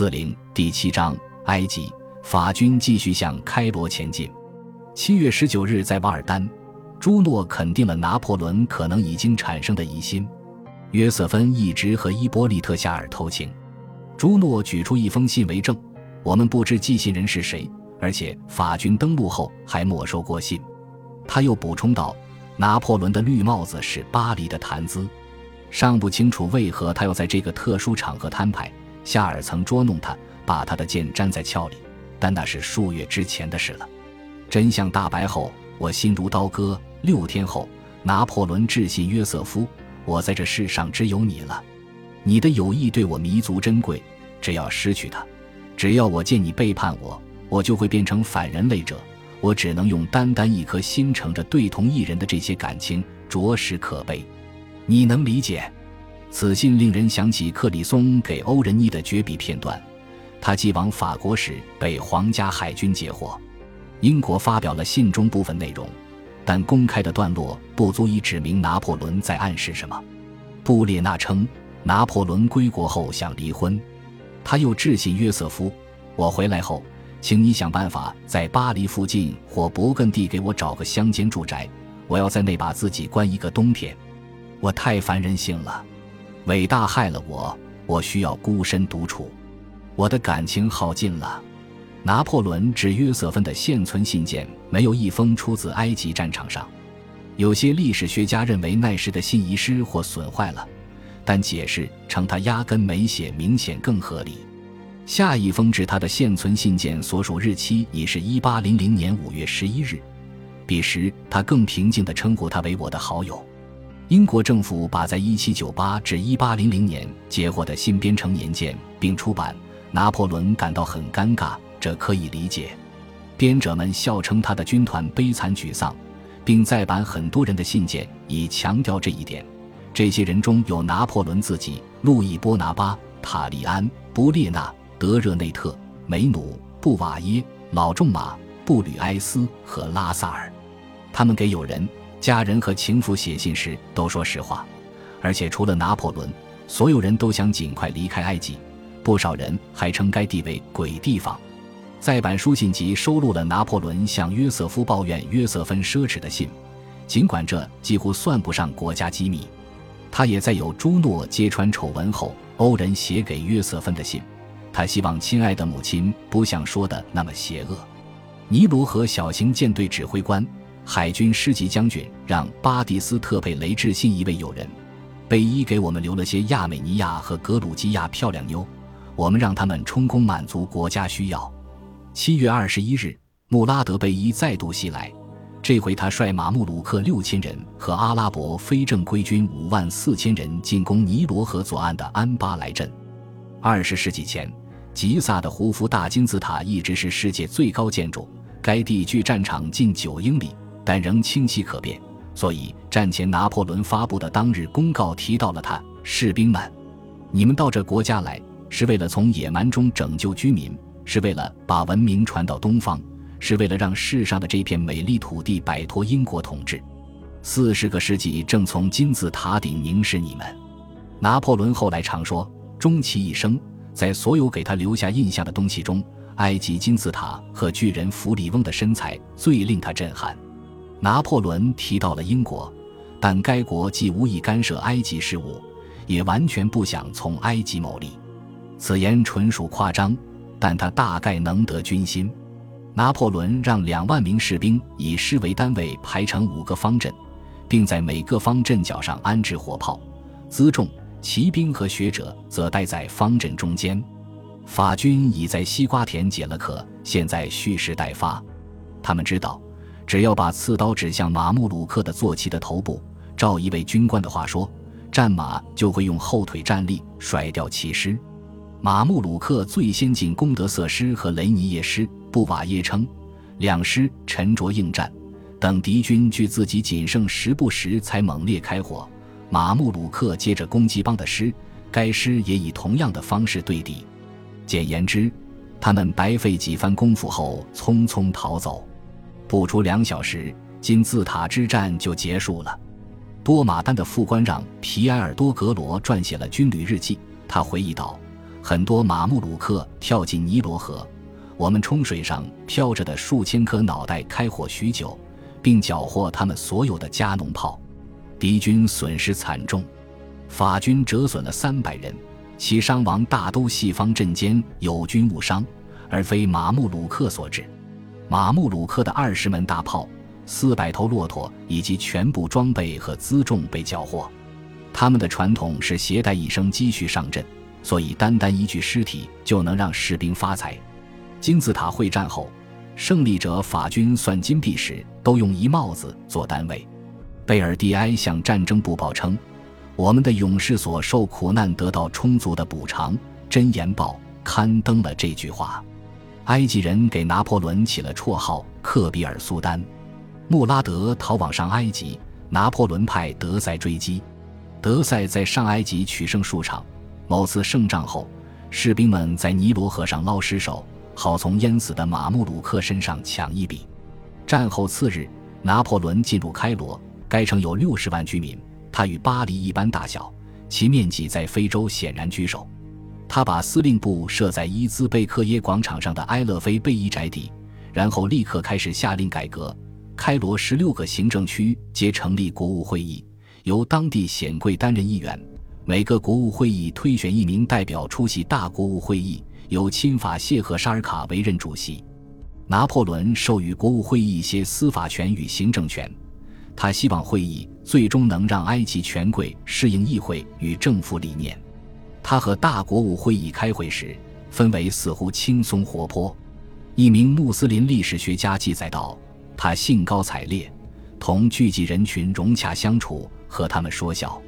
四零第七章，埃及法军继续向开罗前进。七月十九日，在瓦尔丹，朱诺肯定了拿破仑可能已经产生的疑心。约瑟芬一直和伊波利特夏尔偷情。朱诺举出一封信为证，我们不知寄信人是谁，而且法军登陆后还没收过信。他又补充道：“拿破仑的绿帽子是巴黎的谈资，尚不清楚为何他要在这个特殊场合摊牌。夏尔曾捉弄他，把他的剑粘在鞘里，但那是数月之前的事了。真相大白后，我心如刀割。六天后，拿破仑致信约瑟夫：我在这世上只有你了。”你的友谊对我弥足珍贵，只要失去它，只要我见你背叛我，我就会变成反人类者。我只能用单单一颗心盛着对同一人的这些感情，着实可悲。你能理解？此信令人想起克里松给欧仁妮的绝笔片段。他寄往法国时被皇家海军截获。英国发表了信中部分内容，但公开的段落不足以指明拿破仑在暗示什么。布列纳称。拿破仑归国后想离婚，他又致信约瑟夫：“我回来后，请你想办法在巴黎附近或勃艮第给我找个乡间住宅，我要在那把自己关一个冬天。我太烦人性了，伟大害了我，我需要孤身独处，我的感情耗尽了。”拿破仑致约瑟芬的现存信件没有一封出自埃及战场上，有些历史学家认为那时的信遗失或损坏了。但解释称他压根没写，明显更合理。下一封致他的现存信件所属日期已是一八零零年五月十一日，彼时他更平静地称呼他为我的好友。英国政府把在一七九八至一八零零年截获的新编成年鉴并出版，拿破仑感到很尴尬，这可以理解。编者们笑称他的军团悲惨沮丧，并再版很多人的信件以强调这一点。这些人中有拿破仑自己、路易波拿巴、塔利安、布列纳、德热内特、梅努、布瓦耶、老仲马、布吕埃斯和拉萨尔。他们给友人、家人和情妇写信时都说实话，而且除了拿破仑，所有人都想尽快离开埃及。不少人还称该地为鬼地方。再版书信集收录了拿破仑向约瑟夫抱怨约瑟芬奢侈的信，尽管这几乎算不上国家机密。他也在有朱诺揭穿丑闻后，欧仁写给约瑟芬的信。他希望亲爱的母亲不像说的那么邪恶。尼罗河小型舰队指挥官、海军师级将军让巴蒂斯特佩雷致信一位友人：贝伊给我们留了些亚美尼亚和格鲁吉亚漂亮妞，我们让他们充公满足国家需要。七月二十一日，穆拉德贝伊再度袭来。这回他率马穆鲁克六千人和阿拉伯非正规军五万四千人进攻尼罗河左岸的安巴莱镇。二十世纪前，吉萨的胡夫大金字塔一直是世界最高建筑，该地距战场近九英里，但仍清晰可辨。所以战前拿破仑发布的当日公告提到了他：士兵们，你们到这国家来是为了从野蛮中拯救居民，是为了把文明传到东方。是为了让世上的这片美丽土地摆脱英国统治，四十个世纪正从金字塔顶凝视你们。拿破仑后来常说，终其一生，在所有给他留下印象的东西中，埃及金字塔和巨人弗里翁的身材最令他震撼。拿破仑提到了英国，但该国既无意干涉埃及事务，也完全不想从埃及牟利。此言纯属夸张，但他大概能得军心。拿破仑让两万名士兵以师为单位排成五个方阵，并在每个方阵脚上安置火炮。辎重、骑兵和学者则待在方阵中间。法军已在西瓜田解了渴，现在蓄势待发。他们知道，只要把刺刀指向马穆鲁克的坐骑的头部，照一位军官的话说，战马就会用后腿站立，甩掉骑师。马穆鲁克最先进攻德瑟师和雷尼耶师。布瓦耶称，两师沉着应战，等敌军距自己仅剩十步时，才猛烈开火。马穆鲁克接着攻击邦的师，该师也以同样的方式对敌。简言之，他们白费几番功夫后匆匆逃走。不出两小时，金字塔之战就结束了。多马丹的副官让皮埃尔多格罗撰写了军旅日记，他回忆道。很多马穆鲁克跳进尼罗河，我们冲水上飘着的数千颗脑袋开火许久，并缴获他们所有的加农炮。敌军损失惨重，法军折损了三百人，其伤亡大都系方阵间友军误伤，而非马穆鲁克所致。马穆鲁克的二十门大炮、四百头骆驼以及全部装备和辎重被缴获。他们的传统是携带一生积蓄上阵，所以单单一具尸体就能让士兵发财。金字塔会战后，胜利者法军算金币时都用一帽子做单位。贝尔蒂埃向战争部报称：“我们的勇士所受苦难得到充足的补偿。”《真言报》刊登了这句话。埃及人给拿破仑起了绰号“克比尔苏丹”。穆拉德逃往上埃及，拿破仑派德塞追击。德塞在上埃及取胜数场。某次胜仗后，士兵们在尼罗河上捞尸首，好从淹死的马穆鲁克身上抢一笔。战后次日，拿破仑进入开罗。该城有六十万居民，它与巴黎一般大小，其面积在非洲显然居首。他把司令部设在伊兹贝克耶广场上的埃勒菲贝伊宅邸，然后立刻开始下令改革。开罗十六个行政区皆成立国务会议，由当地显贵担任议员。每个国务会议推选一名代表出席大国务会议，由亲法谢赫沙尔卡为任主席。拿破仑授予国务会议一些司法权与行政权。他希望会议最终能让埃及权贵适应议会与政府理念。他和大国务会议开会时，氛围似乎轻松活泼。一名穆斯林历史学家记载道：“他兴高采烈，同聚集人群融洽相处，和他们说笑。”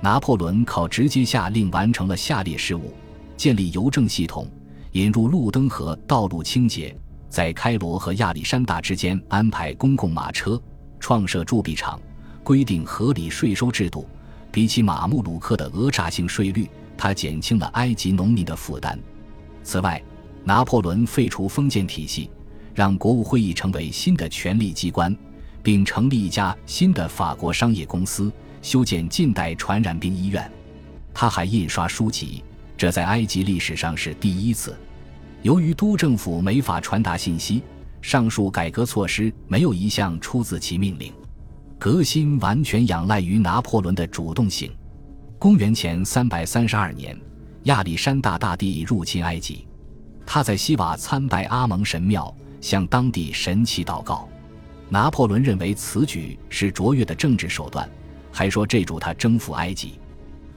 拿破仑靠直接下令完成了下列事务：建立邮政系统，引入路灯和道路清洁，在开罗和亚历山大之间安排公共马车。创设铸币厂，规定合理税收制度。比起马穆鲁克的讹诈性税率，他减轻了埃及农民的负担。此外，拿破仑废除封建体系，让国务会议成为新的权力机关，并成立一家新的法国商业公司，修建近代传染病医院。他还印刷书籍，这在埃及历史上是第一次。由于都政府没法传达信息。上述改革措施没有一项出自其命令，革新完全仰赖于拿破仑的主动性。公元前三百三十二年，亚历山大大帝入侵埃及，他在西瓦参拜阿蒙神庙，向当地神祈祷告。拿破仑认为此举是卓越的政治手段，还说这助他征服埃及。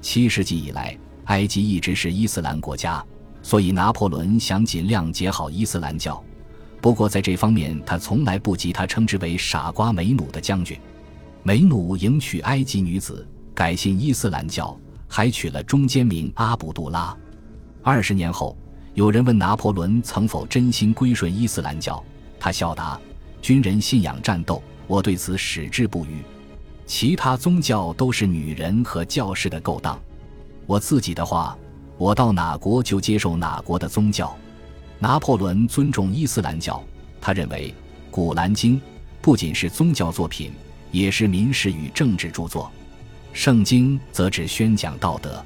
七世纪以来，埃及一直是伊斯兰国家，所以拿破仑想尽量结好伊斯兰教。不过，在这方面，他从来不及他称之为“傻瓜梅努”的将军。梅努迎娶埃及女子，改信伊斯兰教，还取了中间名阿卜杜拉。二十年后，有人问拿破仑曾否真心归顺伊斯兰教，他笑答：“军人信仰战斗，我对此矢志不渝。其他宗教都是女人和教士的勾当。我自己的话，我到哪国就接受哪国的宗教。”拿破仑尊重伊斯兰教，他认为《古兰经》不仅是宗教作品，也是民事与政治著作。圣经则只宣讲道德。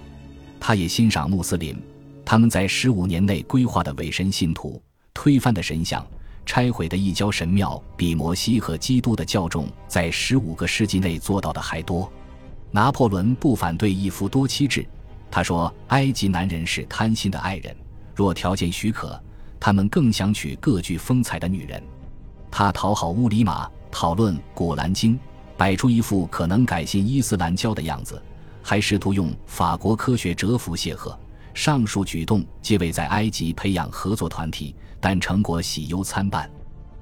他也欣赏穆斯林，他们在十五年内规划的伪神信徒、推翻的神像、拆毁的异教神庙，比摩西和基督的教众在十五个世纪内做到的还多。拿破仑不反对一夫多妻制，他说：“埃及男人是贪心的爱人，若条件许可。”他们更想娶各具风采的女人。他讨好乌里玛，讨论《古兰经》，摆出一副可能改信伊斯兰教的样子，还试图用法国科学折服谢赫。上述举动皆为在埃及培养合作团体，但成果喜忧参半。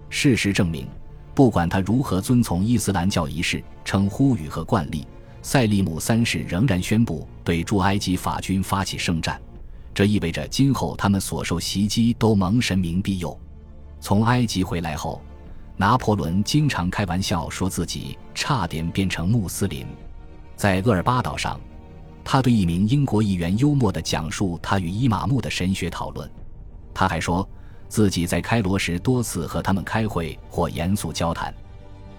事实证明，不管他如何遵从伊斯兰教仪式、称呼语和惯例，塞利姆三世仍然宣布对驻埃及法军发起圣战。这意味着今后他们所受袭击都蒙神明庇佑。从埃及回来后，拿破仑经常开玩笑说自己差点变成穆斯林。在厄尔巴岛上，他对一名英国议员幽默地讲述他与伊玛目的神学讨论。他还说自己在开罗时多次和他们开会或严肃交谈，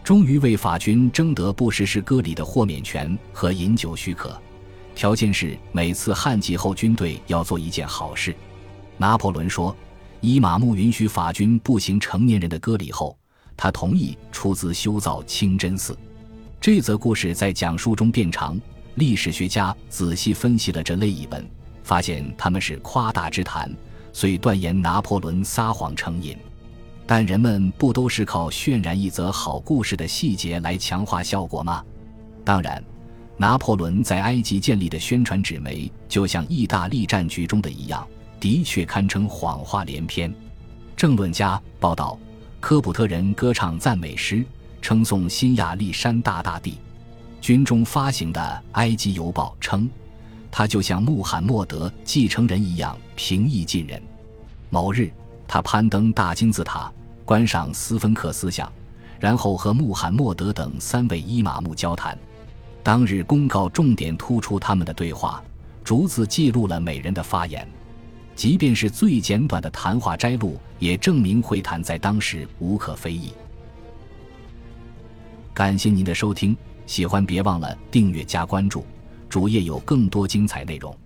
终于为法军争得不实施割礼的豁免权和饮酒许可。条件是每次旱季后军队要做一件好事。拿破仑说，伊玛目允许法军步行成年人的割礼后，他同意出资修造清真寺。这则故事在讲述中变长，历史学家仔细分析了这类译本，发现他们是夸大之谈，遂断言拿破仑撒谎成瘾。但人们不都是靠渲染一则好故事的细节来强化效果吗？当然，拿破仑在埃及建立的宣传纸媒，就像意大利战局中的一样，的确堪称谎话连篇。政论家报道，科普特人歌唱赞美诗。称颂新亚历山大大帝，军中发行的《埃及邮报》称，他就像穆罕默德继承人一样平易近人。某日，他攀登大金字塔，观赏斯芬克斯像，然后和穆罕默德等三位伊玛目交谈。当日公告重点突出他们的对话，逐字记录了每人的发言。即便是最简短的谈话摘录，也证明会谈在当时无可非议。感谢您的收听，喜欢别忘了订阅加关注，主页有更多精彩内容。